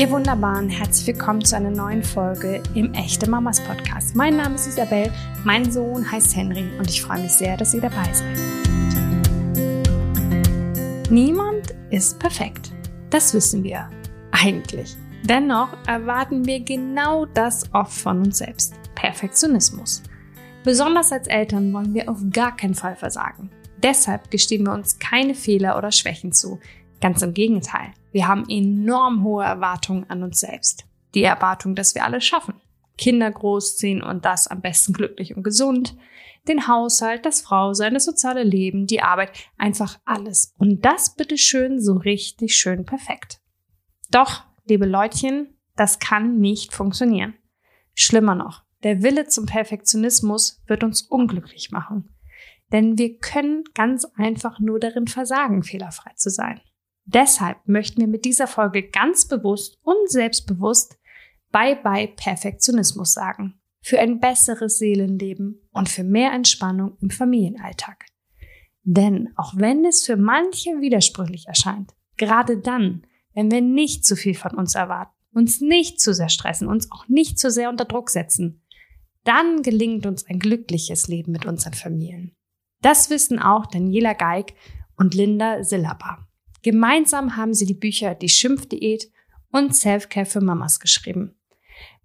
Ihr Wunderbaren, herzlich willkommen zu einer neuen Folge im Echte Mamas Podcast. Mein Name ist Isabel, mein Sohn heißt Henry und ich freue mich sehr, dass ihr dabei seid. Niemand ist perfekt. Das wissen wir eigentlich. Dennoch erwarten wir genau das oft von uns selbst. Perfektionismus. Besonders als Eltern wollen wir auf gar keinen Fall versagen. Deshalb gestehen wir uns keine Fehler oder Schwächen zu. Ganz im Gegenteil. Wir haben enorm hohe Erwartungen an uns selbst. Die Erwartung, dass wir alles schaffen. Kinder großziehen und das am besten glücklich und gesund. Den Haushalt, das Frausein, das soziale Leben, die Arbeit, einfach alles. Und das bitteschön so richtig schön perfekt. Doch, liebe Leutchen, das kann nicht funktionieren. Schlimmer noch, der Wille zum Perfektionismus wird uns unglücklich machen. Denn wir können ganz einfach nur darin versagen, fehlerfrei zu sein. Deshalb möchten wir mit dieser Folge ganz bewusst und selbstbewusst Bye-bye Perfektionismus sagen. Für ein besseres Seelenleben und für mehr Entspannung im Familienalltag. Denn auch wenn es für manche widersprüchlich erscheint, gerade dann, wenn wir nicht zu viel von uns erwarten, uns nicht zu sehr stressen, uns auch nicht zu sehr unter Druck setzen, dann gelingt uns ein glückliches Leben mit unseren Familien. Das wissen auch Daniela Geig und Linda Sillaba. Gemeinsam haben sie die Bücher Die Schimpfdiät und Selfcare für Mamas geschrieben.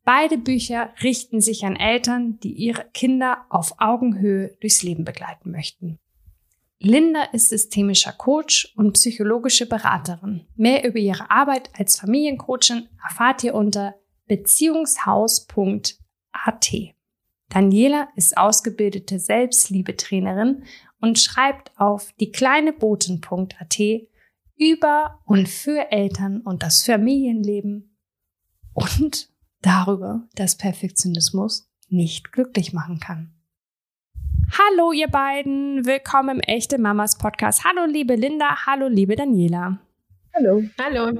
Beide Bücher richten sich an Eltern, die ihre Kinder auf Augenhöhe durchs Leben begleiten möchten. Linda ist systemischer Coach und psychologische Beraterin. Mehr über ihre Arbeit als Familiencoachin erfahrt ihr unter beziehungshaus.at. Daniela ist ausgebildete Selbstliebetrainerin und schreibt auf diekleineboten.at über und für Eltern und das Familienleben und darüber, dass Perfektionismus nicht glücklich machen kann. Hallo ihr beiden, willkommen im Echte Mamas Podcast. Hallo liebe Linda, hallo liebe Daniela. Hallo. Hallo.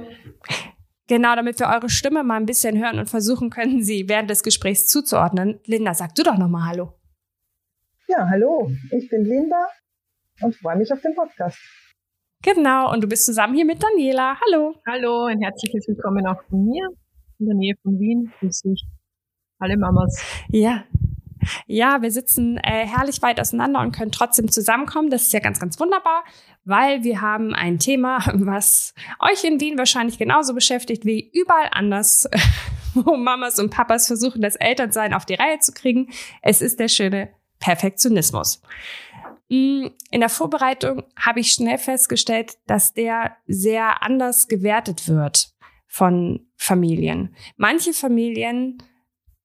Genau, damit wir eure Stimme mal ein bisschen hören und versuchen können, sie während des Gesprächs zuzuordnen. Linda, sag du doch nochmal Hallo. Ja, hallo, ich bin Linda und freue mich auf den Podcast. Genau, und du bist zusammen hier mit Daniela. Hallo. Hallo, ein herzliches Willkommen auch von mir in der Nähe von Wien. Grüß dich. Alle Mamas. Ja. Ja, wir sitzen äh, herrlich weit auseinander und können trotzdem zusammenkommen. Das ist ja ganz, ganz wunderbar, weil wir haben ein Thema, was euch in Wien wahrscheinlich genauso beschäftigt wie überall anders, wo Mamas und Papas versuchen, das Elternsein auf die Reihe zu kriegen. Es ist der schöne Perfektionismus. Mm, in der Vorbereitung habe ich schnell festgestellt, dass der sehr anders gewertet wird von Familien. Manche Familien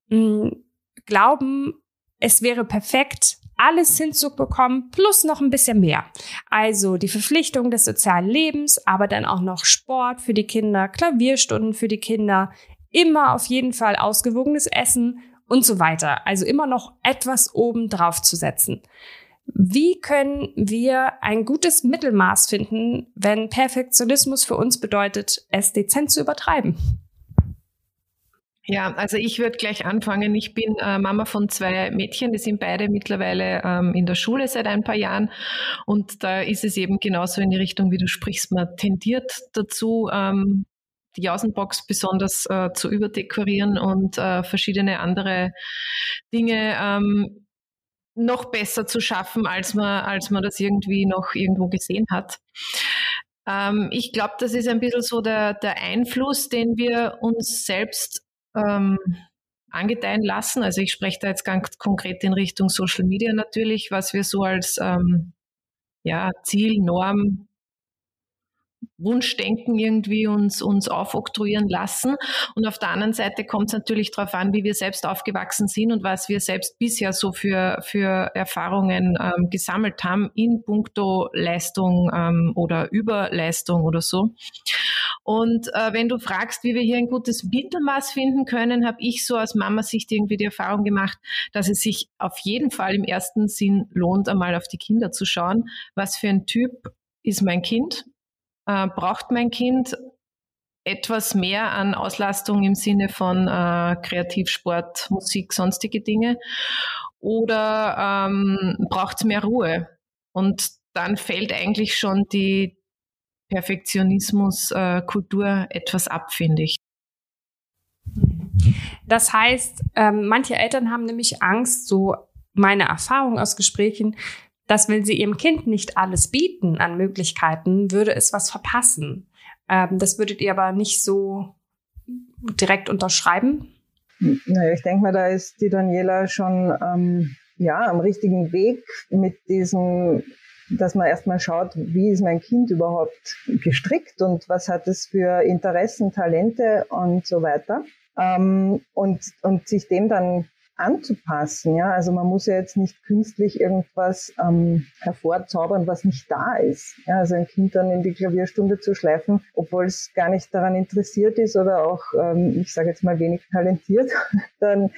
mh, mm, glauben, es wäre perfekt, alles hinzubekommen, plus noch ein bisschen mehr. Also die Verpflichtung des sozialen Lebens, aber dann auch noch Sport für die Kinder, Klavierstunden für die Kinder, immer auf jeden Fall ausgewogenes Essen und so weiter. Also immer noch etwas oben drauf zu setzen. Wie können wir ein gutes Mittelmaß finden, wenn Perfektionismus für uns bedeutet, es dezent zu übertreiben? Ja, also ich würde gleich anfangen. Ich bin äh, Mama von zwei Mädchen, die sind beide mittlerweile ähm, in der Schule seit ein paar Jahren. Und da ist es eben genauso in die Richtung, wie du sprichst. Man tendiert dazu, ähm, die Jausenbox besonders äh, zu überdekorieren und äh, verschiedene andere Dinge ähm, noch besser zu schaffen, als man, als man das irgendwie noch irgendwo gesehen hat. Ähm, ich glaube, das ist ein bisschen so der, der Einfluss, den wir uns selbst ähm, angedeihen lassen. Also ich spreche da jetzt ganz konkret in Richtung Social Media natürlich, was wir so als ähm, ja, Ziel, Norm Wunschdenken irgendwie uns, uns aufoktroyieren lassen. Und auf der anderen Seite kommt es natürlich darauf an, wie wir selbst aufgewachsen sind und was wir selbst bisher so für, für Erfahrungen ähm, gesammelt haben in puncto Leistung ähm, oder Überleistung oder so. Und äh, wenn du fragst, wie wir hier ein gutes Mittelmaß finden können, habe ich so aus Mama-Sicht irgendwie die Erfahrung gemacht, dass es sich auf jeden Fall im ersten Sinn lohnt, einmal auf die Kinder zu schauen. Was für ein Typ ist mein Kind? Äh, braucht mein Kind etwas mehr an Auslastung im Sinne von äh, Kreativsport, Musik, sonstige Dinge? Oder ähm, braucht es mehr Ruhe? Und dann fällt eigentlich schon die Perfektionismuskultur äh, etwas ab, finde ich. Das heißt, ähm, manche Eltern haben nämlich Angst, so meine Erfahrung aus Gesprächen, dass wenn sie ihrem Kind nicht alles bieten an Möglichkeiten, würde es was verpassen. Ähm, das würdet ihr aber nicht so direkt unterschreiben? Naja, ich denke mal, da ist die Daniela schon ähm, ja am richtigen Weg mit diesem, dass man erstmal schaut, wie ist mein Kind überhaupt gestrickt und was hat es für Interessen, Talente und so weiter. Ähm, und, und sich dem dann anzupassen. Ja, also man muss ja jetzt nicht künstlich irgendwas ähm, hervorzaubern, was nicht da ist. Ja, also ein Kind dann in die Klavierstunde zu schleifen, obwohl es gar nicht daran interessiert ist oder auch, ähm, ich sage jetzt mal wenig talentiert, dann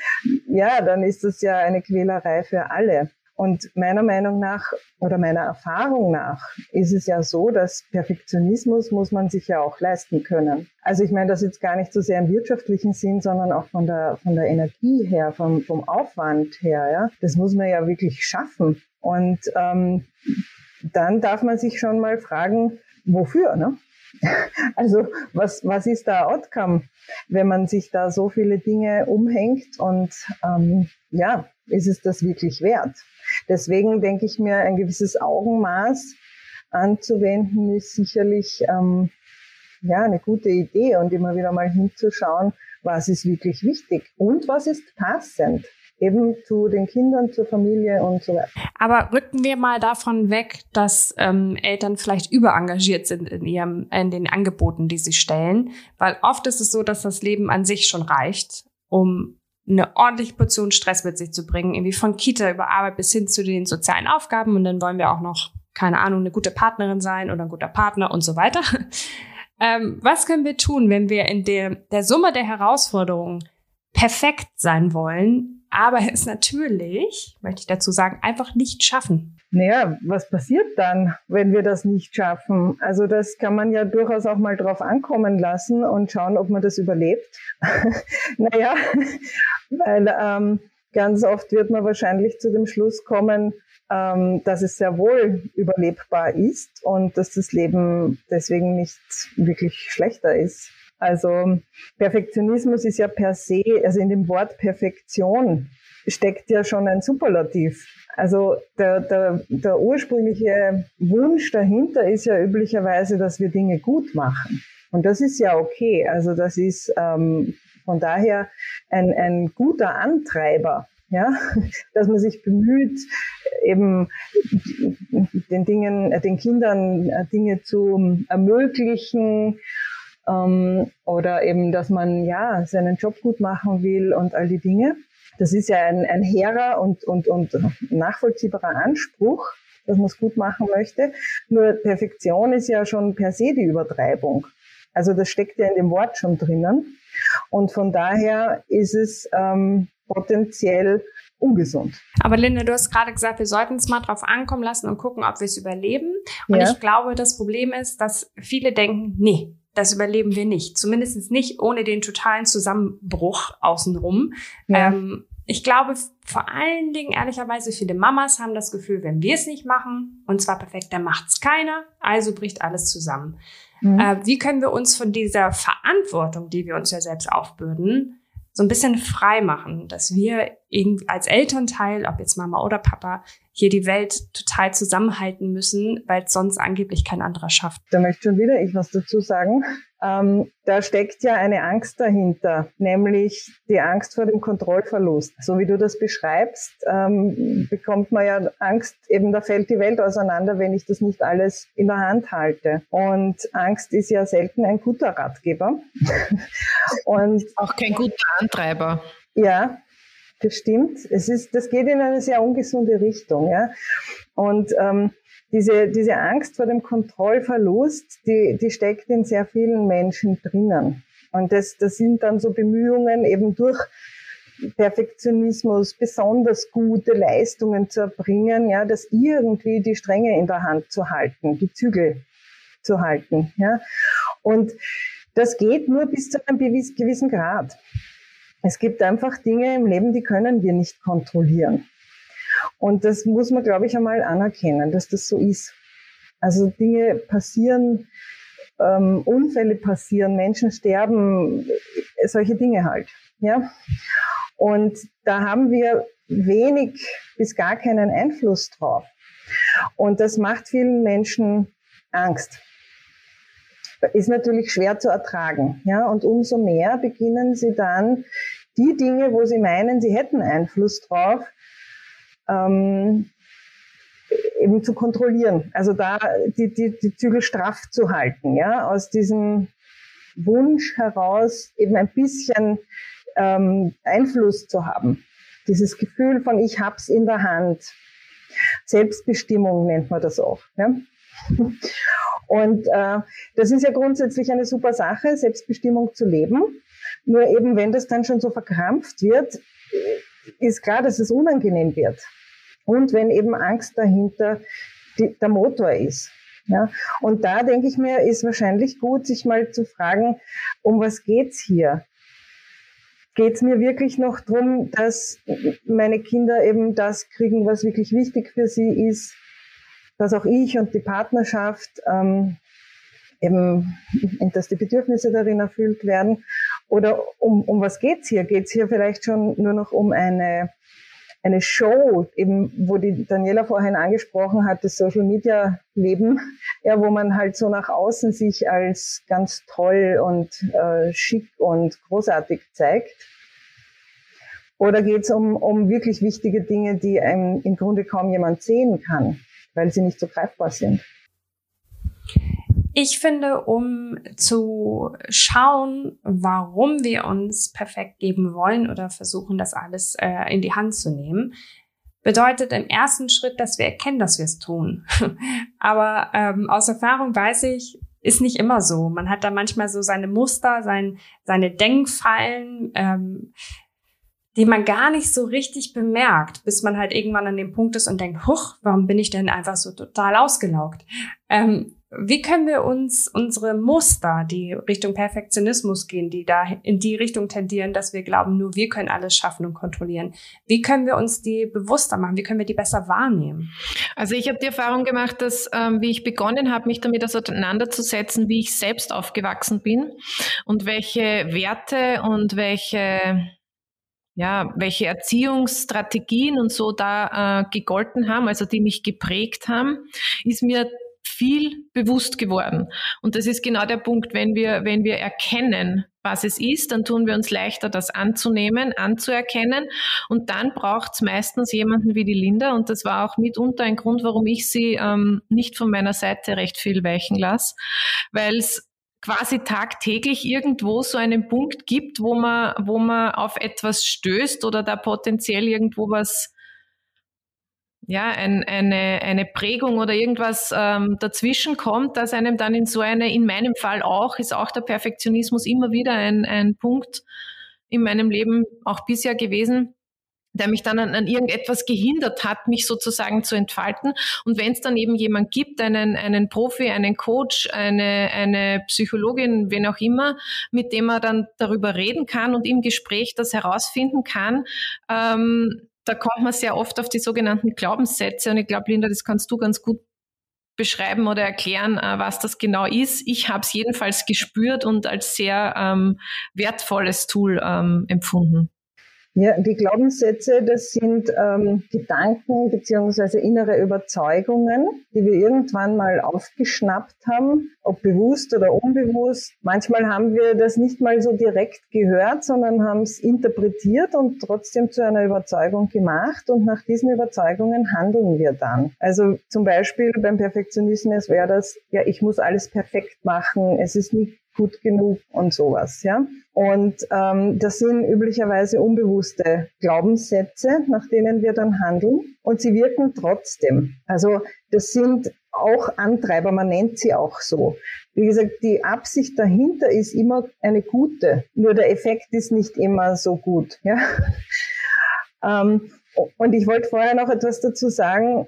ja, dann ist das ja eine Quälerei für alle. Und meiner Meinung nach oder meiner Erfahrung nach ist es ja so, dass Perfektionismus muss man sich ja auch leisten können. Also ich meine das jetzt gar nicht so sehr im wirtschaftlichen Sinn, sondern auch von der, von der Energie her, vom, vom Aufwand her. Ja? Das muss man ja wirklich schaffen. Und ähm, dann darf man sich schon mal fragen, wofür? Ne? Also was, was ist der Outcome, wenn man sich da so viele Dinge umhängt und ähm, ja, ist es das wirklich wert? Deswegen denke ich mir, ein gewisses Augenmaß anzuwenden ist sicherlich ähm, ja eine gute Idee und immer wieder mal hinzuschauen, was ist wirklich wichtig und was ist passend eben zu den Kindern, zur Familie und so weiter. Aber rücken wir mal davon weg, dass ähm, Eltern vielleicht überengagiert sind in ihrem, in den Angeboten, die sie stellen, weil oft ist es so, dass das Leben an sich schon reicht, um eine ordentliche Portion Stress mit sich zu bringen, irgendwie von Kita über Arbeit bis hin zu den sozialen Aufgaben und dann wollen wir auch noch, keine Ahnung, eine gute Partnerin sein oder ein guter Partner und so weiter. Ähm, was können wir tun, wenn wir in der, der Summe der Herausforderungen perfekt sein wollen, aber es natürlich, möchte ich dazu sagen, einfach nicht schaffen? Naja, was passiert dann, wenn wir das nicht schaffen? Also das kann man ja durchaus auch mal drauf ankommen lassen und schauen, ob man das überlebt. naja, weil ähm, ganz oft wird man wahrscheinlich zu dem Schluss kommen, ähm, dass es sehr wohl überlebbar ist und dass das Leben deswegen nicht wirklich schlechter ist. Also Perfektionismus ist ja per se, also in dem Wort Perfektion steckt ja schon ein Superlativ. Also der, der, der ursprüngliche Wunsch dahinter ist ja üblicherweise, dass wir Dinge gut machen. Und das ist ja okay. Also das ist ähm, von daher ein, ein guter Antreiber, ja, dass man sich bemüht, eben den Dingen, den Kindern Dinge zu ermöglichen ähm, oder eben, dass man ja seinen Job gut machen will und all die Dinge. Das ist ja ein, ein hehrer und, und, und nachvollziehbarer Anspruch, dass man es gut machen möchte. Nur Perfektion ist ja schon per se die Übertreibung. Also das steckt ja in dem Wort schon drinnen. Und von daher ist es ähm, potenziell ungesund. Aber Linda, du hast gerade gesagt, wir sollten es mal drauf ankommen lassen und gucken, ob wir es überleben. Und ja. ich glaube, das Problem ist, dass viele denken, nee, das überleben wir nicht. Zumindest nicht ohne den totalen Zusammenbruch außenrum. Ja. Ähm, ich glaube, vor allen Dingen, ehrlicherweise, viele Mamas haben das Gefühl, wenn wir es nicht machen, und zwar perfekt, dann macht es keiner, also bricht alles zusammen. Mhm. Äh, wie können wir uns von dieser Verantwortung, die wir uns ja selbst aufbürden, so ein bisschen frei machen, dass wir als Elternteil, ob jetzt Mama oder Papa, hier die Welt total zusammenhalten müssen, weil es sonst angeblich kein anderer schafft. Da möchte schon wieder ich was dazu sagen. Ähm, da steckt ja eine Angst dahinter, nämlich die Angst vor dem Kontrollverlust. So wie du das beschreibst, ähm, bekommt man ja Angst, eben da fällt die Welt auseinander, wenn ich das nicht alles in der Hand halte. Und Angst ist ja selten ein guter Ratgeber. Und auch kein guter Antreiber. Ja, das stimmt. Es ist, das geht in eine sehr ungesunde Richtung, ja. Und ähm, diese, diese Angst vor dem Kontrollverlust, die, die steckt in sehr vielen Menschen drinnen. Und das, das sind dann so Bemühungen eben durch Perfektionismus besonders gute Leistungen zu erbringen, ja, das irgendwie die Stränge in der Hand zu halten, die Zügel zu halten, ja. Und das geht nur bis zu einem gewissen Grad. Es gibt einfach Dinge im Leben, die können wir nicht kontrollieren. Und das muss man, glaube ich, einmal anerkennen, dass das so ist. Also Dinge passieren, ähm, Unfälle passieren, Menschen sterben, solche Dinge halt. Ja? Und da haben wir wenig bis gar keinen Einfluss drauf. Und das macht vielen Menschen Angst. Ist natürlich schwer zu ertragen. Ja? Und umso mehr beginnen sie dann die Dinge, wo sie meinen, sie hätten Einfluss drauf, ähm, eben zu kontrollieren. Also da die, die, die Zügel straff zu halten, ja, aus diesem Wunsch heraus eben ein bisschen ähm, Einfluss zu haben. Dieses Gefühl von ich hab's in der Hand. Selbstbestimmung nennt man das auch. Ja? Und äh, das ist ja grundsätzlich eine super Sache, Selbstbestimmung zu leben. Nur eben, wenn das dann schon so verkrampft wird, ist klar, dass es unangenehm wird. Und wenn eben Angst dahinter die, der Motor ist. Ja, und da denke ich mir, ist wahrscheinlich gut, sich mal zu fragen, um was geht's hier? Geht's mir wirklich noch drum, dass meine Kinder eben das kriegen, was wirklich wichtig für sie ist, dass auch ich und die Partnerschaft ähm, eben, dass die Bedürfnisse darin erfüllt werden? Oder um, um was geht's hier? Geht's hier vielleicht schon nur noch um eine eine Show, eben, wo die Daniela vorhin angesprochen hat, das Social Media Leben, ja, wo man halt so nach außen sich als ganz toll und äh, schick und großartig zeigt. Oder geht es um, um wirklich wichtige Dinge, die einem im Grunde kaum jemand sehen kann, weil sie nicht so greifbar sind? Ich finde, um zu schauen, warum wir uns perfekt geben wollen oder versuchen, das alles äh, in die Hand zu nehmen, bedeutet im ersten Schritt, dass wir erkennen, dass wir es tun. Aber ähm, aus Erfahrung weiß ich, ist nicht immer so. Man hat da manchmal so seine Muster, sein, seine Denkfallen, ähm, die man gar nicht so richtig bemerkt, bis man halt irgendwann an dem Punkt ist und denkt, huch, warum bin ich denn einfach so total ausgelaugt? Ähm, wie können wir uns unsere Muster, die Richtung Perfektionismus gehen, die da in die Richtung tendieren, dass wir glauben, nur wir können alles schaffen und kontrollieren, wie können wir uns die bewusster machen? Wie können wir die besser wahrnehmen? Also ich habe die Erfahrung gemacht, dass ähm, wie ich begonnen habe, mich damit auseinanderzusetzen, wie ich selbst aufgewachsen bin und welche Werte und welche ja, welche Erziehungsstrategien und so da äh, gegolten haben, also die mich geprägt haben, ist mir viel bewusst geworden. Und das ist genau der Punkt, wenn wir, wenn wir erkennen, was es ist, dann tun wir uns leichter, das anzunehmen, anzuerkennen. Und dann braucht es meistens jemanden wie die Linda. Und das war auch mitunter ein Grund, warum ich sie ähm, nicht von meiner Seite recht viel weichen lasse, weil es quasi tagtäglich irgendwo so einen Punkt gibt, wo man, wo man auf etwas stößt oder da potenziell irgendwo was ja, ein, eine, eine Prägung oder irgendwas ähm, dazwischen kommt, dass einem dann in so eine, in meinem Fall auch, ist auch der Perfektionismus immer wieder ein, ein Punkt in meinem Leben auch bisher gewesen, der mich dann an, an irgendetwas gehindert hat, mich sozusagen zu entfalten. Und wenn es dann eben jemand gibt, einen, einen Profi, einen Coach, eine, eine Psychologin, wen auch immer, mit dem man dann darüber reden kann und im Gespräch das herausfinden kann, ähm, da kommt man sehr oft auf die sogenannten Glaubenssätze und ich glaube, Linda, das kannst du ganz gut beschreiben oder erklären, äh, was das genau ist. Ich habe es jedenfalls gespürt und als sehr ähm, wertvolles Tool ähm, empfunden. Ja, die Glaubenssätze, das sind ähm, Gedanken beziehungsweise innere Überzeugungen, die wir irgendwann mal aufgeschnappt haben, ob bewusst oder unbewusst. Manchmal haben wir das nicht mal so direkt gehört, sondern haben es interpretiert und trotzdem zu einer Überzeugung gemacht und nach diesen Überzeugungen handeln wir dann. Also zum Beispiel beim Perfektionismus wäre das, ja, ich muss alles perfekt machen, es ist nicht gut genug und sowas, ja. Und ähm, das sind üblicherweise unbewusste Glaubenssätze, nach denen wir dann handeln. Und sie wirken trotzdem. Also das sind auch Antreiber, man nennt sie auch so. Wie gesagt, die Absicht dahinter ist immer eine gute, nur der Effekt ist nicht immer so gut. Ja? ähm, und ich wollte vorher noch etwas dazu sagen,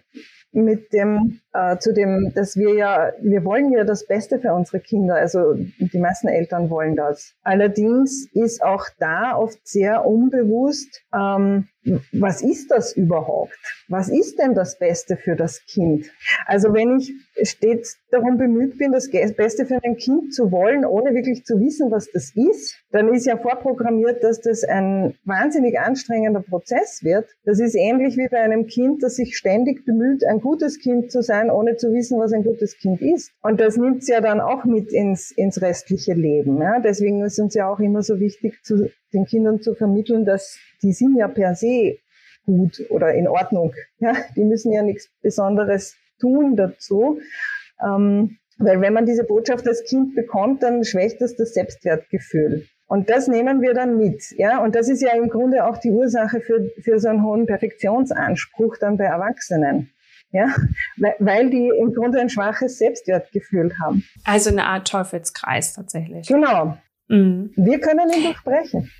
mit dem, äh, zu dem, dass wir ja, wir wollen ja das Beste für unsere Kinder. Also die meisten Eltern wollen das. Allerdings ist auch da oft sehr unbewusst ähm, was ist das überhaupt? Was ist denn das Beste für das Kind? Also wenn ich stets darum bemüht bin, das Beste für ein Kind zu wollen, ohne wirklich zu wissen, was das ist, dann ist ja vorprogrammiert, dass das ein wahnsinnig anstrengender Prozess wird. Das ist ähnlich wie bei einem Kind, das sich ständig bemüht, ein gutes Kind zu sein, ohne zu wissen, was ein gutes Kind ist. Und das nimmt es ja dann auch mit ins, ins restliche Leben. Ja? Deswegen ist uns ja auch immer so wichtig, zu, den Kindern zu vermitteln, dass die sind ja per se gut oder in Ordnung. Ja, die müssen ja nichts Besonderes tun dazu. Ähm, weil wenn man diese Botschaft als Kind bekommt, dann schwächt das das Selbstwertgefühl. Und das nehmen wir dann mit. Ja, und das ist ja im Grunde auch die Ursache für, für so einen hohen Perfektionsanspruch dann bei Erwachsenen. Ja, weil, weil die im Grunde ein schwaches Selbstwertgefühl haben. Also eine Art Teufelskreis tatsächlich. Genau. Mhm. Wir können ihn durchbrechen.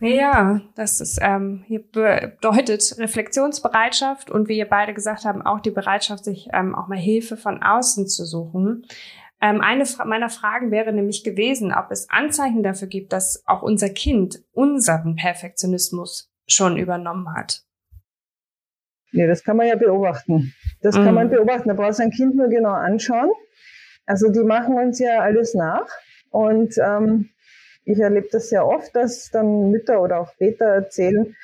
Ja, das ist ähm, hier bedeutet Reflexionsbereitschaft und wie ihr beide gesagt haben, auch die Bereitschaft, sich ähm, auch mal Hilfe von außen zu suchen. Ähm, eine Fra meiner Fragen wäre nämlich gewesen, ob es Anzeichen dafür gibt, dass auch unser Kind unseren Perfektionismus schon übernommen hat. Nee, das kann man ja beobachten. Das mhm. kann man beobachten. Da brauchst du ein Kind nur genau anschauen. Also die machen uns ja alles nach. Und ähm, ich erlebe das sehr oft, dass dann Mütter oder auch Väter erzählen,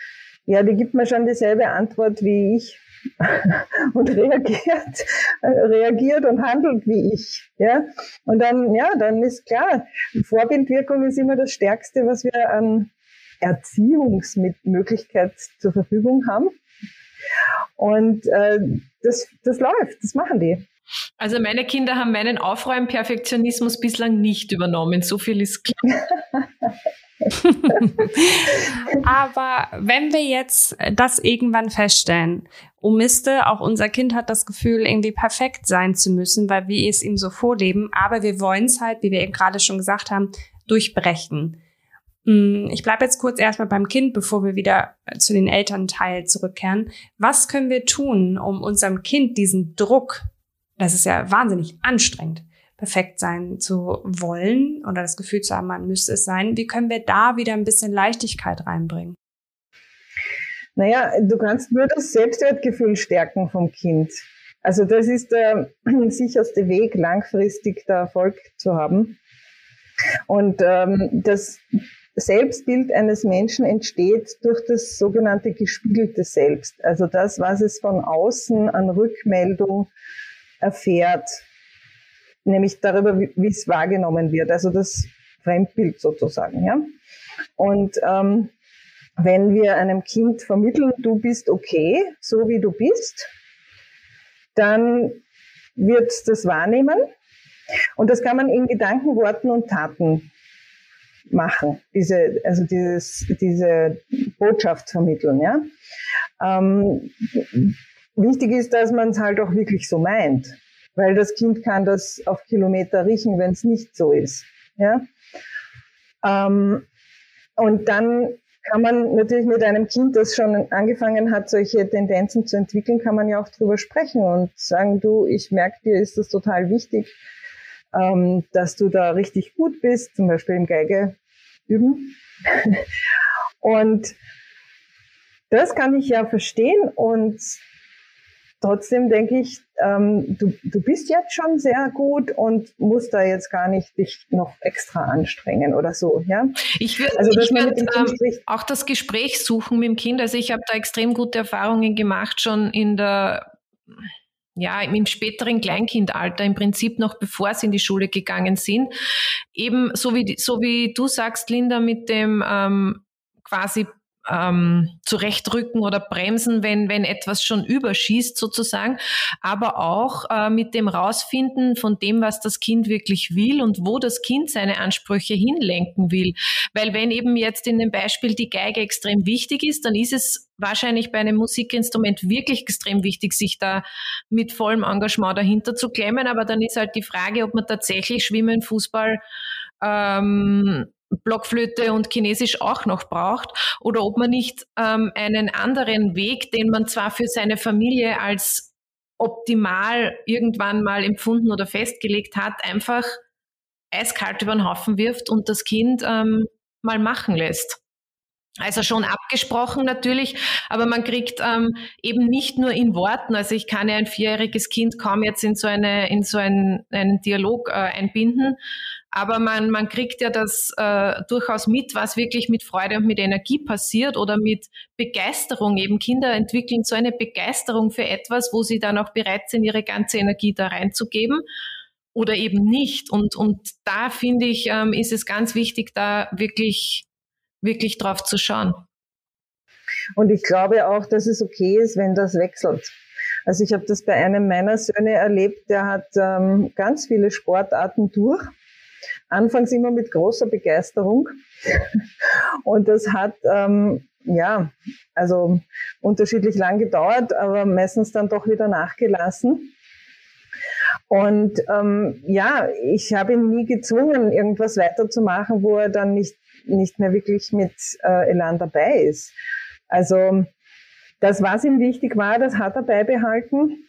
ja, die gibt mir schon dieselbe Antwort wie ich und reagiert, äh, reagiert und handelt wie ich. Ja? Und dann, ja, dann ist klar, Vorbildwirkung ist immer das Stärkste, was wir an Erziehungsmöglichkeit zur Verfügung haben. Und äh, das, das läuft, das machen die. Also meine Kinder haben meinen Aufräumperfektionismus bislang nicht übernommen. So viel ist klar. Aber wenn wir jetzt das irgendwann feststellen, oh Miste, auch unser Kind hat das Gefühl, irgendwie perfekt sein zu müssen, weil wir es ihm so vorleben, aber wir wollen es halt, wie wir eben gerade schon gesagt haben, durchbrechen. Mm, ich bleibe jetzt kurz erstmal beim Kind, bevor wir wieder zu den Elternteil zurückkehren. Was können wir tun, um unserem Kind diesen Druck das ist ja wahnsinnig anstrengend, perfekt sein zu wollen oder das Gefühl zu haben, man müsste es sein. Wie können wir da wieder ein bisschen Leichtigkeit reinbringen? Naja, du kannst nur das Selbstwertgefühl stärken vom Kind. Also das ist der sicherste Weg, langfristig da Erfolg zu haben. Und ähm, das Selbstbild eines Menschen entsteht durch das sogenannte gespiegelte Selbst. Also das, was es von außen an Rückmeldung erfährt, nämlich darüber, wie, es wahrgenommen wird, also das Fremdbild sozusagen. Ja? Und ähm, wenn wir einem Kind vermitteln, du bist okay, so wie du bist, dann wird das wahrnehmen. Und das kann man in Gedanken, Worten und Taten machen, diese, also dieses, diese Botschaft vermitteln. Ja? Ähm, Wichtig ist, dass man es halt auch wirklich so meint, weil das Kind kann das auf Kilometer riechen, wenn es nicht so ist. Ja? Ähm, und dann kann man natürlich mit einem Kind, das schon angefangen hat, solche Tendenzen zu entwickeln, kann man ja auch drüber sprechen und sagen, du, ich merke dir, ist das total wichtig, ähm, dass du da richtig gut bist, zum Beispiel im Geige üben. und das kann ich ja verstehen und trotzdem denke ich, ähm, du, du bist jetzt schon sehr gut und musst da jetzt gar nicht dich noch extra anstrengen oder so. Ja? Ich würde also, würd, ähm, auch das Gespräch suchen mit dem Kind. Also ich habe da extrem gute Erfahrungen gemacht, schon in der ja, im späteren Kleinkindalter, im Prinzip noch bevor sie in die Schule gegangen sind. Eben so wie, so wie du sagst, Linda, mit dem ähm, quasi ähm, zurechtrücken oder bremsen, wenn, wenn etwas schon überschießt sozusagen, aber auch äh, mit dem Rausfinden von dem, was das Kind wirklich will und wo das Kind seine Ansprüche hinlenken will. Weil wenn eben jetzt in dem Beispiel die Geige extrem wichtig ist, dann ist es wahrscheinlich bei einem Musikinstrument wirklich extrem wichtig, sich da mit vollem Engagement dahinter zu klemmen. Aber dann ist halt die Frage, ob man tatsächlich Schwimmen, Fußball, ähm, Blockflöte und Chinesisch auch noch braucht oder ob man nicht ähm, einen anderen Weg, den man zwar für seine Familie als optimal irgendwann mal empfunden oder festgelegt hat, einfach eiskalt über den Haufen wirft und das Kind ähm, mal machen lässt. Also schon abgesprochen natürlich, aber man kriegt ähm, eben nicht nur in Worten. Also ich kann ja ein vierjähriges Kind kaum jetzt in so eine in so einen, einen Dialog äh, einbinden, aber man man kriegt ja das äh, durchaus mit, was wirklich mit Freude und mit Energie passiert oder mit Begeisterung. Eben Kinder entwickeln so eine Begeisterung für etwas, wo sie dann auch bereit sind, ihre ganze Energie da reinzugeben oder eben nicht. Und und da finde ich ähm, ist es ganz wichtig, da wirklich wirklich drauf zu schauen. Und ich glaube auch, dass es okay ist, wenn das wechselt. Also ich habe das bei einem meiner Söhne erlebt, der hat ähm, ganz viele Sportarten durch. Anfangs immer mit großer Begeisterung. Und das hat, ähm, ja, also unterschiedlich lang gedauert, aber meistens dann doch wieder nachgelassen. Und ähm, ja, ich habe ihn nie gezwungen, irgendwas weiterzumachen, wo er dann nicht nicht mehr wirklich mit äh, Elan dabei ist. Also das, was ihm wichtig war, das hat er beibehalten.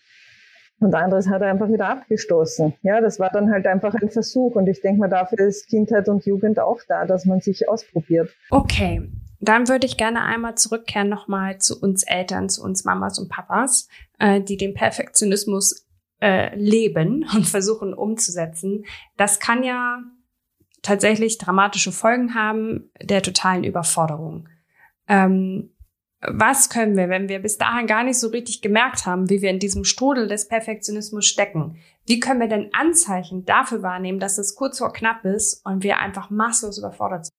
Und anderes hat er einfach wieder abgestoßen. Ja, das war dann halt einfach ein Versuch. Und ich denke mal, dafür ist Kindheit und Jugend auch da, dass man sich ausprobiert. Okay. Dann würde ich gerne einmal zurückkehren nochmal zu uns Eltern, zu uns Mamas und Papas, äh, die den Perfektionismus äh, leben und versuchen umzusetzen. Das kann ja tatsächlich dramatische Folgen haben der totalen Überforderung. Ähm, was können wir, wenn wir bis dahin gar nicht so richtig gemerkt haben, wie wir in diesem Strudel des Perfektionismus stecken? Wie können wir denn Anzeichen dafür wahrnehmen, dass es kurz vor knapp ist und wir einfach maßlos überfordert sind?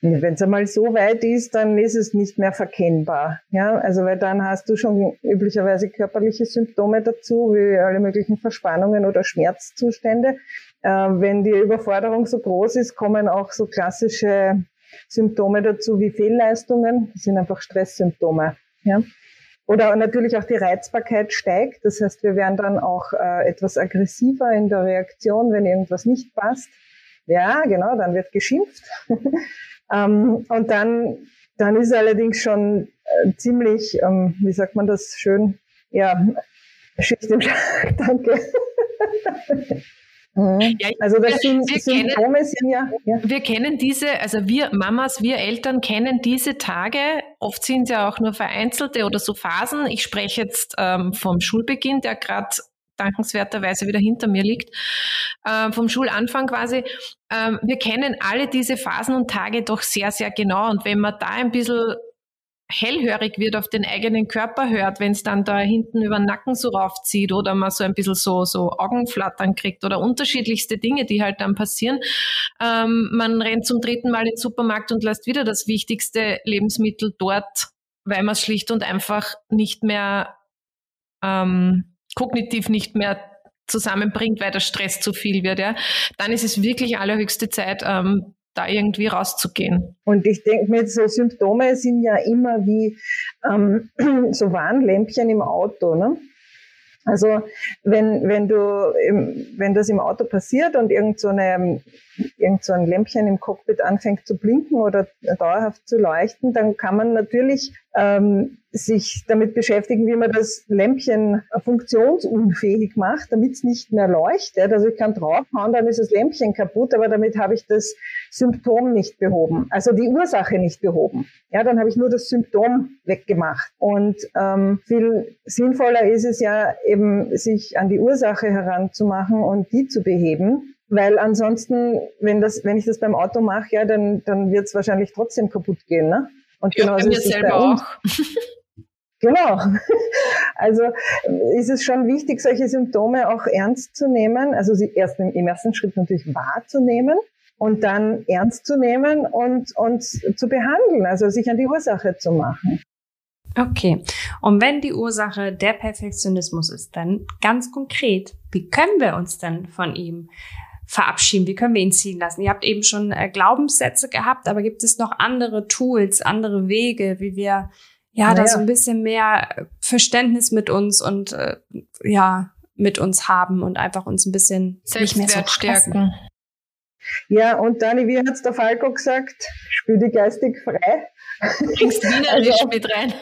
Wenn es einmal so weit ist, dann ist es nicht mehr verkennbar. Ja, also weil dann hast du schon üblicherweise körperliche Symptome dazu, wie alle möglichen Verspannungen oder Schmerzzustände. Äh, wenn die Überforderung so groß ist, kommen auch so klassische Symptome dazu wie Fehlleistungen. Das sind einfach Stresssymptome. Ja. Oder natürlich auch die Reizbarkeit steigt. Das heißt, wir werden dann auch äh, etwas aggressiver in der Reaktion, wenn irgendwas nicht passt. Ja, genau, dann wird geschimpft. ähm, und dann, dann ist allerdings schon äh, ziemlich, ähm, wie sagt man das schön, ja, Schicht im Schlag, danke. Mhm. Ja, also das wir, sind, wir Symptome kennen, sind ja, ja, Wir kennen diese, also wir Mamas, wir Eltern kennen diese Tage. Oft sind es ja auch nur vereinzelte oder so Phasen. Ich spreche jetzt ähm, vom Schulbeginn, der gerade dankenswerterweise wieder hinter mir liegt, äh, vom Schulanfang quasi. Ähm, wir kennen alle diese Phasen und Tage doch sehr, sehr genau. Und wenn man da ein bisschen hellhörig wird, auf den eigenen Körper hört, wenn es dann da hinten über den Nacken so raufzieht oder man so ein bisschen so, so Augenflattern kriegt oder unterschiedlichste Dinge, die halt dann passieren. Ähm, man rennt zum dritten Mal in den Supermarkt und lässt wieder das wichtigste Lebensmittel dort, weil man es schlicht und einfach nicht mehr ähm, kognitiv nicht mehr zusammenbringt, weil der Stress zu viel wird, ja, dann ist es wirklich allerhöchste Zeit, ähm, da irgendwie rauszugehen. Und ich denke mir, so Symptome sind ja immer wie ähm, so Warnlämpchen im Auto. Ne? Also wenn, wenn du, wenn das im Auto passiert und irgend so, eine, irgend so ein Lämpchen im Cockpit anfängt zu blinken oder dauerhaft zu leuchten, dann kann man natürlich ähm, sich damit beschäftigen, wie man das Lämpchen funktionsunfähig macht, damit es nicht mehr leuchtet. Also ich kann draufhauen, dann ist das Lämpchen kaputt, aber damit habe ich das Symptom nicht behoben, also die Ursache nicht behoben. Ja, dann habe ich nur das Symptom weggemacht. Und ähm, viel sinnvoller ist es ja eben, sich an die Ursache heranzumachen und die zu beheben. Weil ansonsten, wenn das, wenn ich das beim Auto mache, ja, dann, dann wird es wahrscheinlich trotzdem kaputt gehen. Ne? Und ja, genauso ist es bei uns. Auch. Genau. Also ist es schon wichtig, solche Symptome auch ernst zu nehmen, also sie erst im, im ersten Schritt natürlich wahrzunehmen und dann ernst zu nehmen und, und zu behandeln, also sich an die Ursache zu machen. Okay. Und wenn die Ursache der Perfektionismus ist, dann ganz konkret, wie können wir uns denn von ihm verabschieden? Wie können wir ihn ziehen lassen? Ihr habt eben schon äh, Glaubenssätze gehabt, aber gibt es noch andere Tools, andere Wege, wie wir ja, naja. da so ein bisschen mehr Verständnis mit uns und äh, ja, mit uns haben und einfach uns ein bisschen Selbstwert so stärken. Ja, und Dani, wie hat's der Falco gesagt? Spür dich geistig frei. Bringst Wienerisch also, mit rein.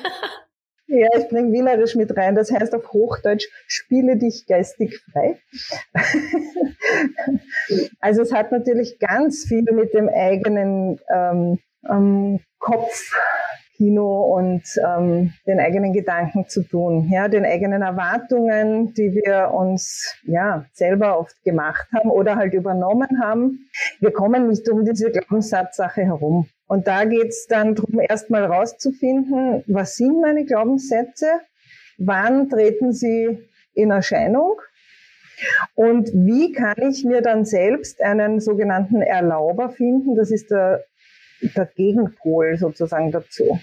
Ja, ich bringe Wienerisch mit rein. Das heißt auf Hochdeutsch, spiele dich geistig frei. also es hat natürlich ganz viel mit dem eigenen ähm, ähm, Kopfkino und ähm, den eigenen Gedanken zu tun, ja, den eigenen Erwartungen, die wir uns ja selber oft gemacht haben oder halt übernommen haben. Wir kommen nicht um diese Glaubenssatzsache herum. Und da geht's dann darum, erstmal rauszufinden, was sind meine Glaubenssätze, wann treten sie in Erscheinung und wie kann ich mir dann selbst einen sogenannten Erlauber finden? Das ist der, der Gegenpol sozusagen dazu.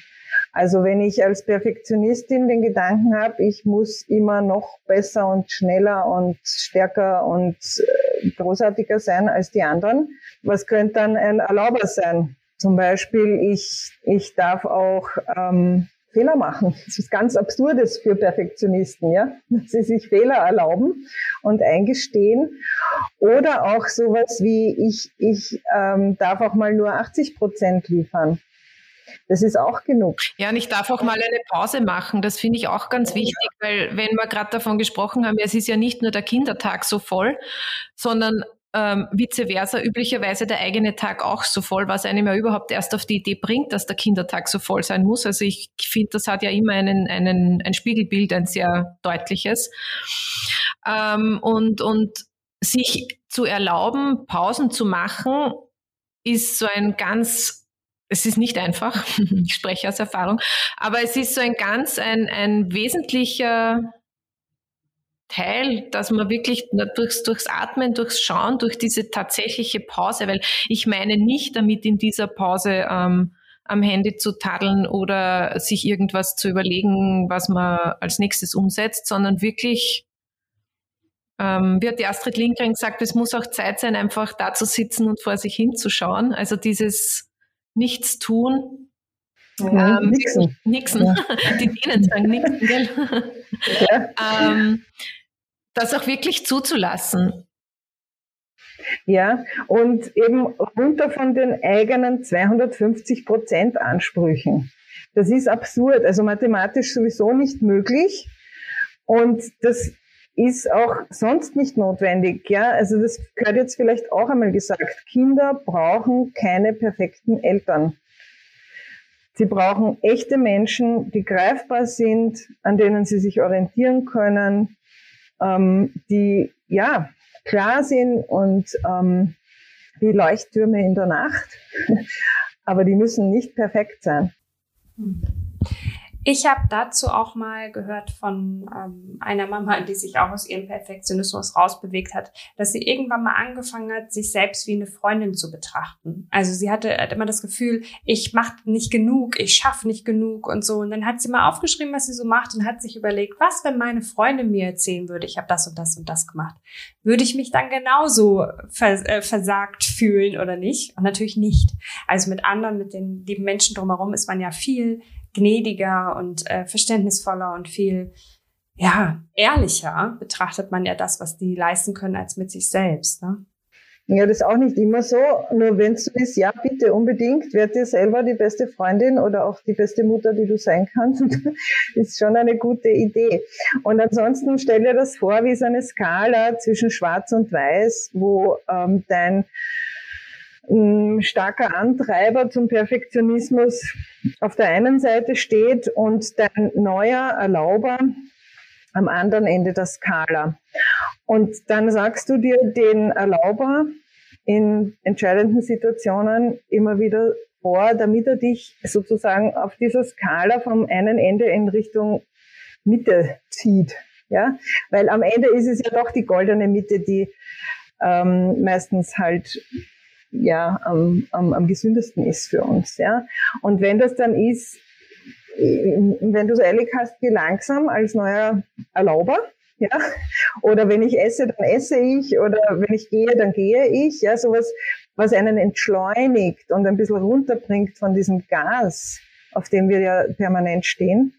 Also wenn ich als Perfektionistin den Gedanken habe, ich muss immer noch besser und schneller und stärker und äh, großartiger sein als die anderen, was könnte dann ein Erlauber sein? Zum Beispiel, ich, ich darf auch ähm, Fehler machen. Das ist ganz absurdes für Perfektionisten, ja, dass sie sich Fehler erlauben und eingestehen. Oder auch sowas wie ich ich ähm, darf auch mal nur 80 Prozent liefern. Das ist auch genug. Ja, und ich darf auch mal eine Pause machen. Das finde ich auch ganz wichtig, weil wenn wir gerade davon gesprochen haben, es ist ja nicht nur der Kindertag so voll, sondern ähm, vice versa üblicherweise der eigene Tag auch so voll, was einem ja überhaupt erst auf die Idee bringt, dass der Kindertag so voll sein muss. Also ich finde, das hat ja immer einen, einen, ein Spiegelbild, ein sehr deutliches. Ähm, und, und sich zu erlauben, Pausen zu machen, ist so ein ganz es ist nicht einfach, ich spreche aus Erfahrung, aber es ist so ein ganz ein, ein wesentlicher Teil, dass man wirklich durchs, durchs Atmen, durchs Schauen, durch diese tatsächliche Pause, weil ich meine nicht damit in dieser Pause ähm, am Handy zu tadeln oder sich irgendwas zu überlegen, was man als nächstes umsetzt, sondern wirklich, ähm, wie hat die Astrid Lindgren gesagt, es muss auch Zeit sein, einfach da zu sitzen und vor sich hinzuschauen. Also dieses Nichtstun, ja, ähm, Nixon. Nixon. Ja. Die Dänen sagen Nixon, gell? Ja. ähm, das auch wirklich zuzulassen. Ja, und eben runter von den eigenen 250 Prozent Ansprüchen. Das ist absurd, also mathematisch sowieso nicht möglich. Und das ist auch sonst nicht notwendig. Ja, also das gehört jetzt vielleicht auch einmal gesagt. Kinder brauchen keine perfekten Eltern. Sie brauchen echte Menschen, die greifbar sind, an denen sie sich orientieren können, ähm, die ja klar sind und ähm, wie Leuchttürme in der Nacht, aber die müssen nicht perfekt sein. Hm. Ich habe dazu auch mal gehört von ähm, einer Mama, die sich auch aus ihrem Perfektionismus rausbewegt hat, dass sie irgendwann mal angefangen hat, sich selbst wie eine Freundin zu betrachten. Also sie hatte hat immer das Gefühl, ich mache nicht genug, ich schaffe nicht genug und so. Und dann hat sie mal aufgeschrieben, was sie so macht und hat sich überlegt, was, wenn meine Freundin mir erzählen würde, ich habe das und das und das gemacht, würde ich mich dann genauso vers äh, versagt fühlen oder nicht? Und natürlich nicht. Also mit anderen, mit den lieben Menschen drumherum ist man ja viel gnädiger und äh, verständnisvoller und viel ja ehrlicher betrachtet man ja das, was die leisten können, als mit sich selbst. Ne? Ja, das ist auch nicht immer so. Nur wenn es so ist, ja, bitte unbedingt, werd dir selber die beste Freundin oder auch die beste Mutter, die du sein kannst. ist schon eine gute Idee. Und ansonsten stell dir das vor wie so eine Skala zwischen Schwarz und Weiß, wo ähm, dein ein starker Antreiber zum Perfektionismus auf der einen Seite steht und dein neuer Erlauber am anderen Ende der Skala. Und dann sagst du dir den Erlauber in entscheidenden Situationen immer wieder vor, damit er dich sozusagen auf dieser Skala vom einen Ende in Richtung Mitte zieht. Ja, weil am Ende ist es ja doch die goldene Mitte, die ähm, meistens halt ja am, am, am gesündesten ist für uns. Ja. Und wenn das dann ist, wenn du so ehrlich hast, geh langsam als neuer Erlauber, ja, oder wenn ich esse, dann esse ich, oder wenn ich gehe, dann gehe ich, ja, sowas, was einen entschleunigt und ein bisschen runterbringt von diesem Gas, auf dem wir ja permanent stehen,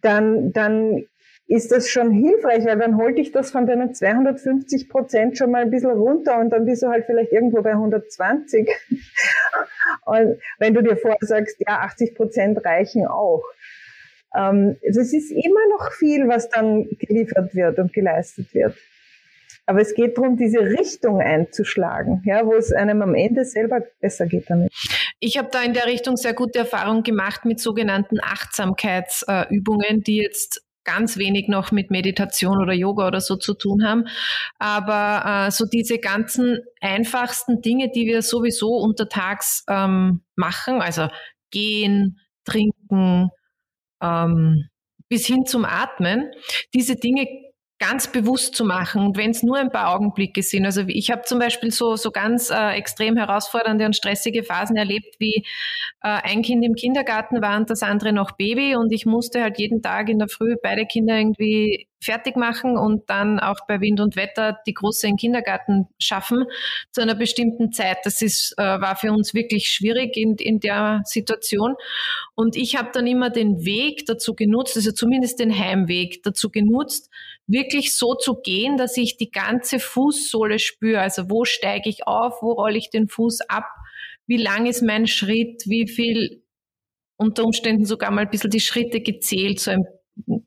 dann, dann ist das schon hilfreich, weil dann holt dich das von deinen 250 Prozent schon mal ein bisschen runter und dann bist du halt vielleicht irgendwo bei 120. Und wenn du dir vorsagst, ja, 80 Prozent reichen auch. Ähm, das ist immer noch viel, was dann geliefert wird und geleistet wird. Aber es geht darum, diese Richtung einzuschlagen, ja, wo es einem am Ende selber besser geht damit. Ich habe da in der Richtung sehr gute Erfahrungen gemacht mit sogenannten Achtsamkeitsübungen, die jetzt ganz wenig noch mit Meditation oder Yoga oder so zu tun haben. Aber äh, so diese ganzen einfachsten Dinge, die wir sowieso untertags ähm, machen, also gehen, trinken, ähm, bis hin zum Atmen, diese Dinge ganz bewusst zu machen und wenn es nur ein paar Augenblicke sind. Also ich habe zum Beispiel so, so ganz äh, extrem herausfordernde und stressige Phasen erlebt, wie äh, ein Kind im Kindergarten war und das andere noch Baby und ich musste halt jeden Tag in der Früh beide Kinder irgendwie fertig machen und dann auch bei Wind und Wetter die Große in Kindergarten schaffen zu einer bestimmten Zeit. Das ist, äh, war für uns wirklich schwierig in, in der Situation. Und ich habe dann immer den Weg dazu genutzt, also zumindest den Heimweg dazu genutzt, wirklich so zu gehen, dass ich die ganze Fußsohle spüre. Also wo steige ich auf, wo rolle ich den Fuß ab, wie lang ist mein Schritt, wie viel unter Umständen sogar mal ein bisschen die Schritte gezählt, so ein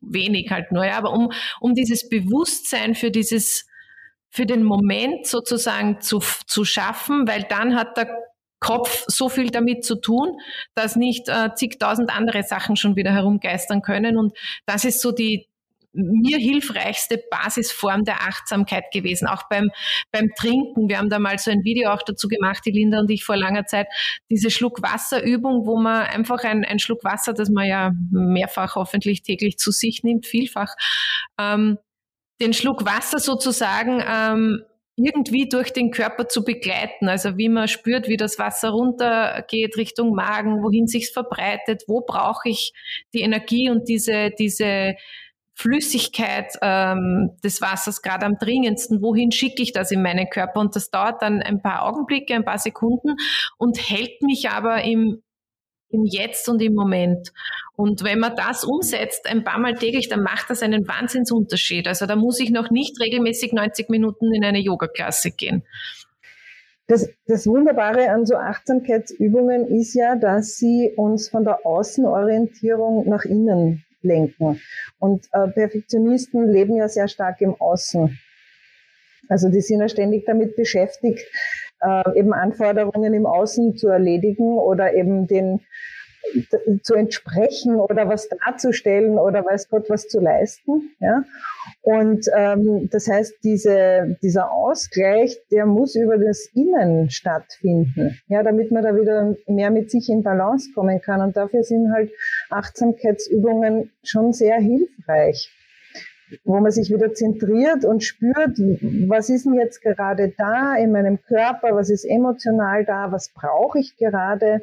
wenig halt nur, ja, aber um, um dieses Bewusstsein für dieses, für den Moment sozusagen zu, zu schaffen, weil dann hat der Kopf so viel damit zu tun, dass nicht äh, zigtausend andere Sachen schon wieder herumgeistern können. Und das ist so die, mir hilfreichste Basisform der Achtsamkeit gewesen, auch beim, beim Trinken. Wir haben da mal so ein Video auch dazu gemacht, die Linda und ich vor langer Zeit, diese Schluckwasserübung, wo man einfach ein, ein Schluck Wasser, das man ja mehrfach hoffentlich täglich zu sich nimmt, vielfach, ähm, den Schluck Wasser sozusagen ähm, irgendwie durch den Körper zu begleiten. Also wie man spürt, wie das Wasser runtergeht Richtung Magen, wohin sich's verbreitet, wo brauche ich die Energie und diese, diese Flüssigkeit ähm, des Wassers gerade am dringendsten, wohin schicke ich das in meinen Körper? Und das dauert dann ein paar Augenblicke, ein paar Sekunden und hält mich aber im, im Jetzt und im Moment. Und wenn man das umsetzt, ein paar Mal täglich, dann macht das einen Wahnsinnsunterschied. Also da muss ich noch nicht regelmäßig 90 Minuten in eine Yoga-Klasse gehen. Das, das Wunderbare an so Achtsamkeitsübungen ist ja, dass sie uns von der Außenorientierung nach innen lenken. Und äh, Perfektionisten leben ja sehr stark im Außen. Also die sind ja ständig damit beschäftigt, äh, eben Anforderungen im Außen zu erledigen oder eben den zu entsprechen oder was darzustellen oder weiß Gott was zu leisten. Ja? Und ähm, das heißt, diese, dieser Ausgleich, der muss über das Innen stattfinden, ja, damit man da wieder mehr mit sich in Balance kommen kann. Und dafür sind halt Achtsamkeitsübungen schon sehr hilfreich wo man sich wieder zentriert und spürt, was ist denn jetzt gerade da in meinem Körper, was ist emotional da, was brauche ich gerade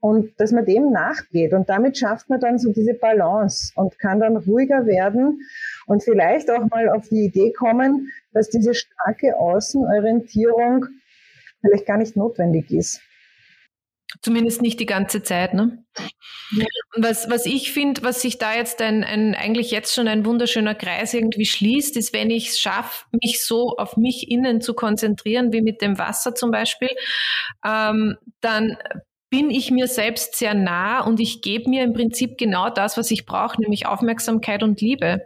und dass man dem nachgeht. Und damit schafft man dann so diese Balance und kann dann ruhiger werden und vielleicht auch mal auf die Idee kommen, dass diese starke Außenorientierung vielleicht gar nicht notwendig ist. Zumindest nicht die ganze Zeit, ne? Und was, was ich finde, was sich da jetzt ein, ein, eigentlich jetzt schon ein wunderschöner Kreis irgendwie schließt, ist, wenn ich es schaffe, mich so auf mich innen zu konzentrieren, wie mit dem Wasser zum Beispiel, ähm, dann bin ich mir selbst sehr nah und ich gebe mir im Prinzip genau das, was ich brauche, nämlich Aufmerksamkeit und Liebe.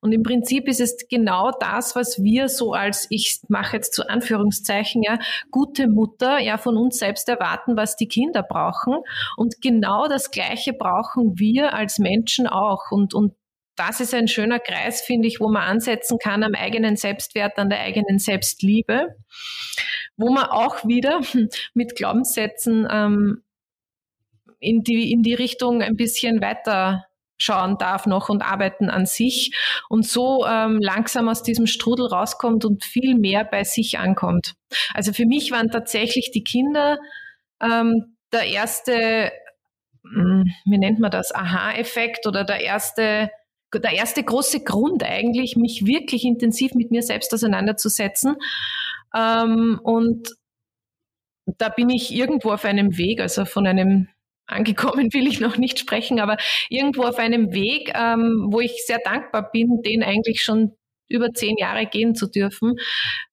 Und im Prinzip ist es genau das, was wir so als, ich mache jetzt zu Anführungszeichen, ja, gute Mutter ja von uns selbst erwarten, was die Kinder brauchen. Und genau das Gleiche brauchen wir als Menschen auch. Und, und das ist ein schöner Kreis, finde ich, wo man ansetzen kann am eigenen Selbstwert, an der eigenen Selbstliebe, wo man auch wieder mit Glaubenssätzen ähm, in, die, in die Richtung ein bisschen weiter schauen darf noch und arbeiten an sich und so ähm, langsam aus diesem Strudel rauskommt und viel mehr bei sich ankommt. Also für mich waren tatsächlich die Kinder ähm, der erste, hm, wie nennt man das, Aha-Effekt oder der erste der erste große Grund eigentlich, mich wirklich intensiv mit mir selbst auseinanderzusetzen. Ähm, und da bin ich irgendwo auf einem Weg, also von einem angekommen will ich noch nicht sprechen, aber irgendwo auf einem Weg, ähm, wo ich sehr dankbar bin, den eigentlich schon über zehn Jahre gehen zu dürfen,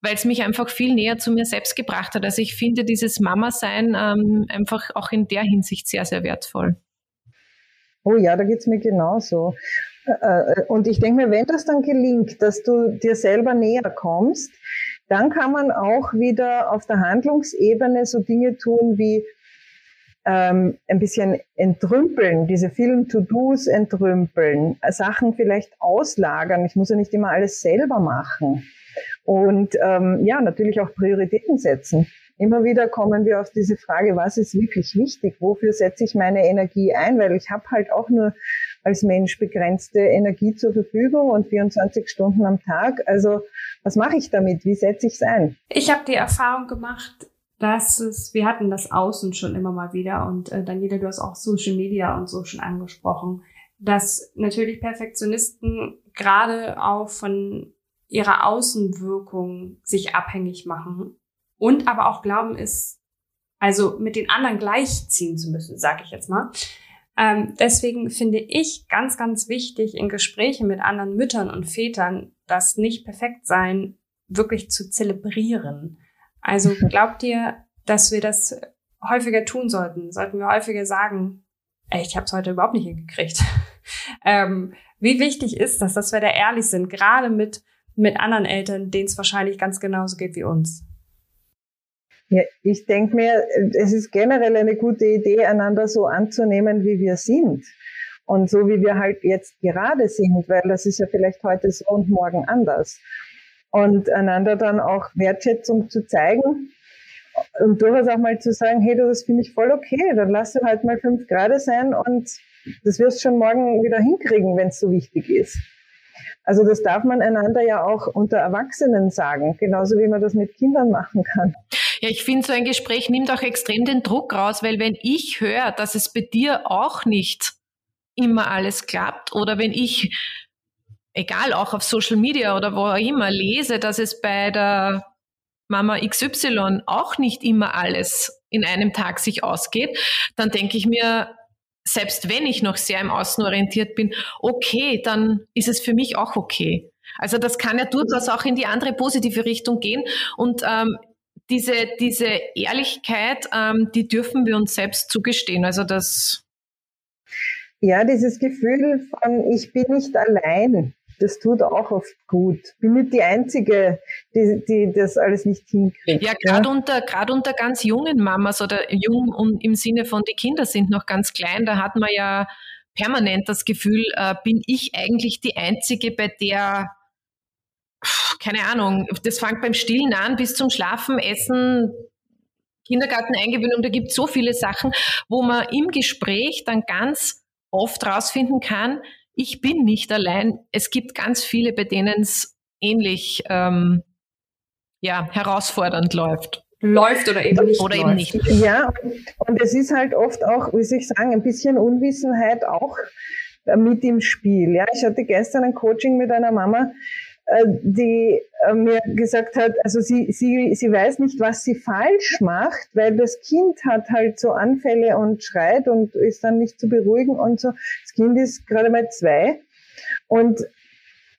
weil es mich einfach viel näher zu mir selbst gebracht hat. Also ich finde dieses Mama-Sein ähm, einfach auch in der Hinsicht sehr, sehr wertvoll. Oh ja, da geht's mir genauso. Äh, und ich denke mir, wenn das dann gelingt, dass du dir selber näher kommst, dann kann man auch wieder auf der Handlungsebene so Dinge tun wie ähm, ein bisschen entrümpeln, diese vielen To-Dos entrümpeln, Sachen vielleicht auslagern. Ich muss ja nicht immer alles selber machen. Und ähm, ja, natürlich auch Prioritäten setzen. Immer wieder kommen wir auf diese Frage, was ist wirklich wichtig? Wofür setze ich meine Energie ein? Weil ich habe halt auch nur als Mensch begrenzte Energie zur Verfügung und 24 Stunden am Tag. Also was mache ich damit? Wie setze ich es ein? Ich habe die Erfahrung gemacht, dass es, wir hatten das Außen schon immer mal wieder und äh, Daniela, du hast auch Social Media und so schon angesprochen, dass natürlich Perfektionisten gerade auch von ihrer Außenwirkung sich abhängig machen und aber auch glauben, es also mit den anderen gleichziehen zu müssen, sage ich jetzt mal. Ähm, deswegen finde ich ganz, ganz wichtig in Gesprächen mit anderen Müttern und Vätern, das nicht perfekt sein wirklich zu zelebrieren. Also glaubt ihr, dass wir das häufiger tun sollten? Sollten wir häufiger sagen, ey, ich habe es heute überhaupt nicht hingekriegt. ähm, wie wichtig ist das, dass wir da ehrlich sind, gerade mit, mit anderen Eltern, denen es wahrscheinlich ganz genauso geht wie uns? Ja, ich denke mir, es ist generell eine gute Idee, einander so anzunehmen, wie wir sind. Und so wie wir halt jetzt gerade sind, weil das ist ja vielleicht heute so und morgen anders. Und einander dann auch Wertschätzung zu zeigen und durchaus auch mal zu sagen, hey, das finde ich voll okay, dann lass du halt mal fünf Grad sein und das wirst du schon morgen wieder hinkriegen, wenn es so wichtig ist. Also das darf man einander ja auch unter Erwachsenen sagen, genauso wie man das mit Kindern machen kann. Ja, ich finde, so ein Gespräch nimmt auch extrem den Druck raus, weil wenn ich höre, dass es bei dir auch nicht immer alles klappt oder wenn ich, egal auch auf Social Media oder wo auch immer, lese, dass es bei der Mama XY auch nicht immer alles in einem Tag sich ausgeht, dann denke ich mir, selbst wenn ich noch sehr im Außen orientiert bin, okay, dann ist es für mich auch okay. Also das kann ja durchaus auch in die andere positive Richtung gehen. Und ähm, diese, diese Ehrlichkeit, ähm, die dürfen wir uns selbst zugestehen. Also das. Ja, dieses Gefühl von, ich bin nicht allein, das tut auch oft gut. Bin nicht die Einzige, die, die das alles nicht hinkriegt. Ja, gerade ja? unter, gerade unter ganz jungen Mamas oder jung und im Sinne von, die Kinder sind noch ganz klein, da hat man ja permanent das Gefühl, äh, bin ich eigentlich die Einzige, bei der keine Ahnung, das fängt beim Stillen an bis zum Schlafen, Essen, Kindergarteneingewöhnung, da gibt es so viele Sachen, wo man im Gespräch dann ganz oft rausfinden kann, ich bin nicht allein. Es gibt ganz viele, bei denen es ähnlich ähm, ja, herausfordernd läuft. Läuft oder eben nicht. Oder läuft. eben nicht. Ja, und es ist halt oft auch, wie soll ich sagen, ein bisschen Unwissenheit auch äh, mit im Spiel. Ja, ich hatte gestern ein Coaching mit einer Mama, die äh, mir gesagt hat, also sie, sie, sie weiß nicht, was sie falsch macht, weil das Kind hat halt so Anfälle und schreit und ist dann nicht zu beruhigen und so. Das Kind ist gerade mal zwei und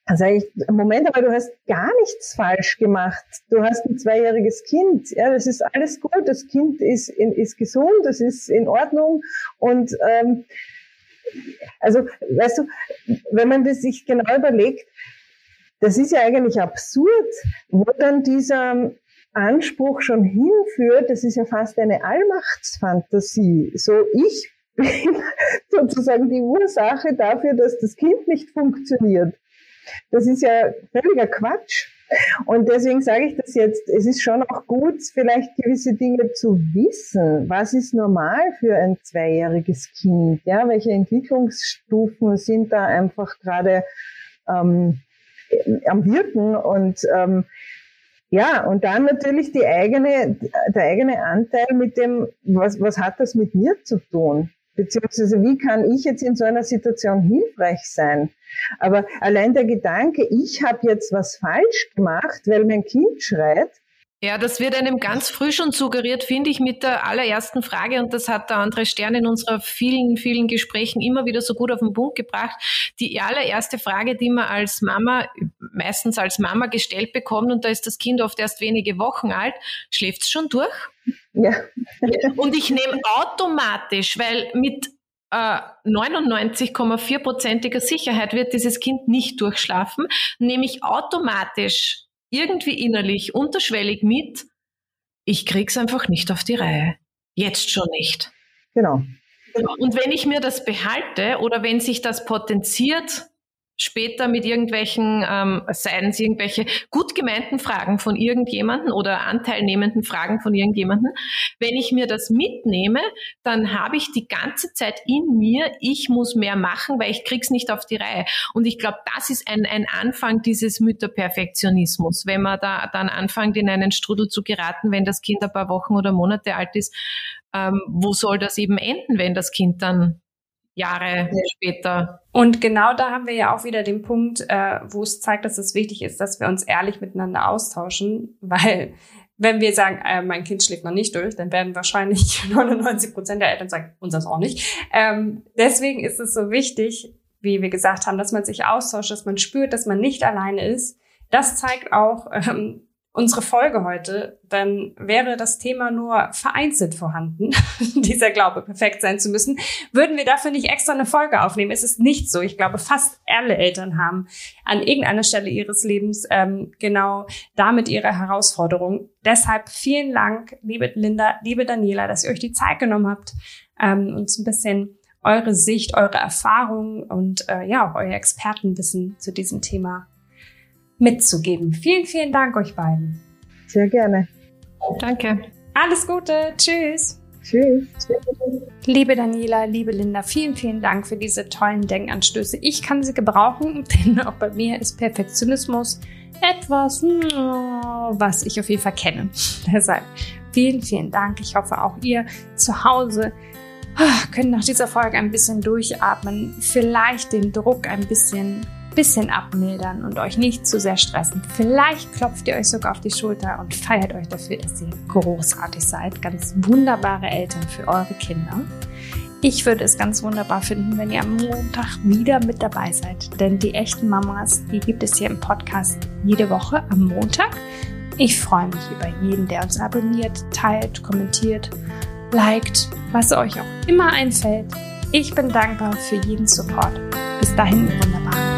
dann sage ich, Moment, aber du hast gar nichts falsch gemacht. Du hast ein zweijähriges Kind. Ja, das ist alles gut. Das Kind ist, ist gesund, das ist in Ordnung. Und ähm, also, weißt du, wenn man das sich genau überlegt, das ist ja eigentlich absurd, wo dann dieser Anspruch schon hinführt, das ist ja fast eine Allmachtsfantasie. So, ich bin sozusagen die Ursache dafür, dass das Kind nicht funktioniert. Das ist ja völliger Quatsch. Und deswegen sage ich das jetzt, es ist schon auch gut, vielleicht gewisse Dinge zu wissen. Was ist normal für ein zweijähriges Kind? Ja, welche Entwicklungsstufen sind da einfach gerade ähm, am Wirken und ähm, ja, und dann natürlich die eigene, der eigene Anteil mit dem, was, was hat das mit mir zu tun? Beziehungsweise wie kann ich jetzt in so einer Situation hilfreich sein? Aber allein der Gedanke, ich habe jetzt was falsch gemacht, weil mein Kind schreit, ja, das wird einem ganz früh schon suggeriert, finde ich, mit der allerersten Frage. Und das hat der andere Stern in unserer vielen, vielen Gesprächen immer wieder so gut auf den Punkt gebracht. Die allererste Frage, die man als Mama, meistens als Mama gestellt bekommt, und da ist das Kind oft erst wenige Wochen alt, schläft es schon durch? Ja. und ich nehme automatisch, weil mit äh, 99,4%iger Sicherheit wird dieses Kind nicht durchschlafen, nehme ich automatisch irgendwie innerlich unterschwellig mit, ich krieg's einfach nicht auf die Reihe. Jetzt schon nicht. Genau. Und wenn ich mir das behalte oder wenn sich das potenziert, später mit irgendwelchen, ähm, seien es irgendwelche gut gemeinten Fragen von irgendjemanden oder anteilnehmenden Fragen von irgendjemanden, wenn ich mir das mitnehme, dann habe ich die ganze Zeit in mir, ich muss mehr machen, weil ich krieg's nicht auf die Reihe. Und ich glaube, das ist ein, ein Anfang dieses Mütterperfektionismus, wenn man da dann anfängt, in einen Strudel zu geraten, wenn das Kind ein paar Wochen oder Monate alt ist, ähm, wo soll das eben enden, wenn das Kind dann Jahre ja. später. Und genau da haben wir ja auch wieder den Punkt, äh, wo es zeigt, dass es wichtig ist, dass wir uns ehrlich miteinander austauschen, weil wenn wir sagen, äh, mein Kind schläft noch nicht durch, dann werden wahrscheinlich 99 Prozent der Eltern sagen, uns das auch nicht. Ähm, deswegen ist es so wichtig, wie wir gesagt haben, dass man sich austauscht, dass man spürt, dass man nicht alleine ist. Das zeigt auch, ähm, unsere Folge heute, dann wäre das Thema nur vereinzelt vorhanden, dieser Glaube, perfekt sein zu müssen, würden wir dafür nicht extra eine Folge aufnehmen. Es ist nicht so. Ich glaube, fast alle Eltern haben an irgendeiner Stelle ihres Lebens ähm, genau damit ihre Herausforderung. Deshalb vielen Dank, liebe Linda, liebe Daniela, dass ihr euch die Zeit genommen habt, ähm, uns ein bisschen eure Sicht, eure Erfahrungen und äh, ja auch euer Expertenwissen zu diesem Thema mitzugeben. Vielen, vielen Dank euch beiden. Sehr gerne. Danke. Alles Gute. Tschüss. Tschüss. Liebe Daniela, liebe Linda, vielen, vielen Dank für diese tollen Denkanstöße. Ich kann sie gebrauchen, denn auch bei mir ist Perfektionismus etwas, was ich auf jeden Fall kenne. Deshalb vielen, vielen Dank. Ich hoffe, auch ihr zu Hause ah, könnt nach dieser Folge ein bisschen durchatmen, vielleicht den Druck ein bisschen bisschen abmildern und euch nicht zu sehr stressen. Vielleicht klopft ihr euch sogar auf die Schulter und feiert euch dafür, dass ihr großartig seid. Ganz wunderbare Eltern für eure Kinder. Ich würde es ganz wunderbar finden, wenn ihr am Montag wieder mit dabei seid. Denn die echten Mamas, die gibt es hier im Podcast jede Woche am Montag. Ich freue mich über jeden, der uns abonniert, teilt, kommentiert, liked, was euch auch immer einfällt. Ich bin dankbar für jeden Support. Bis dahin, wunderbar.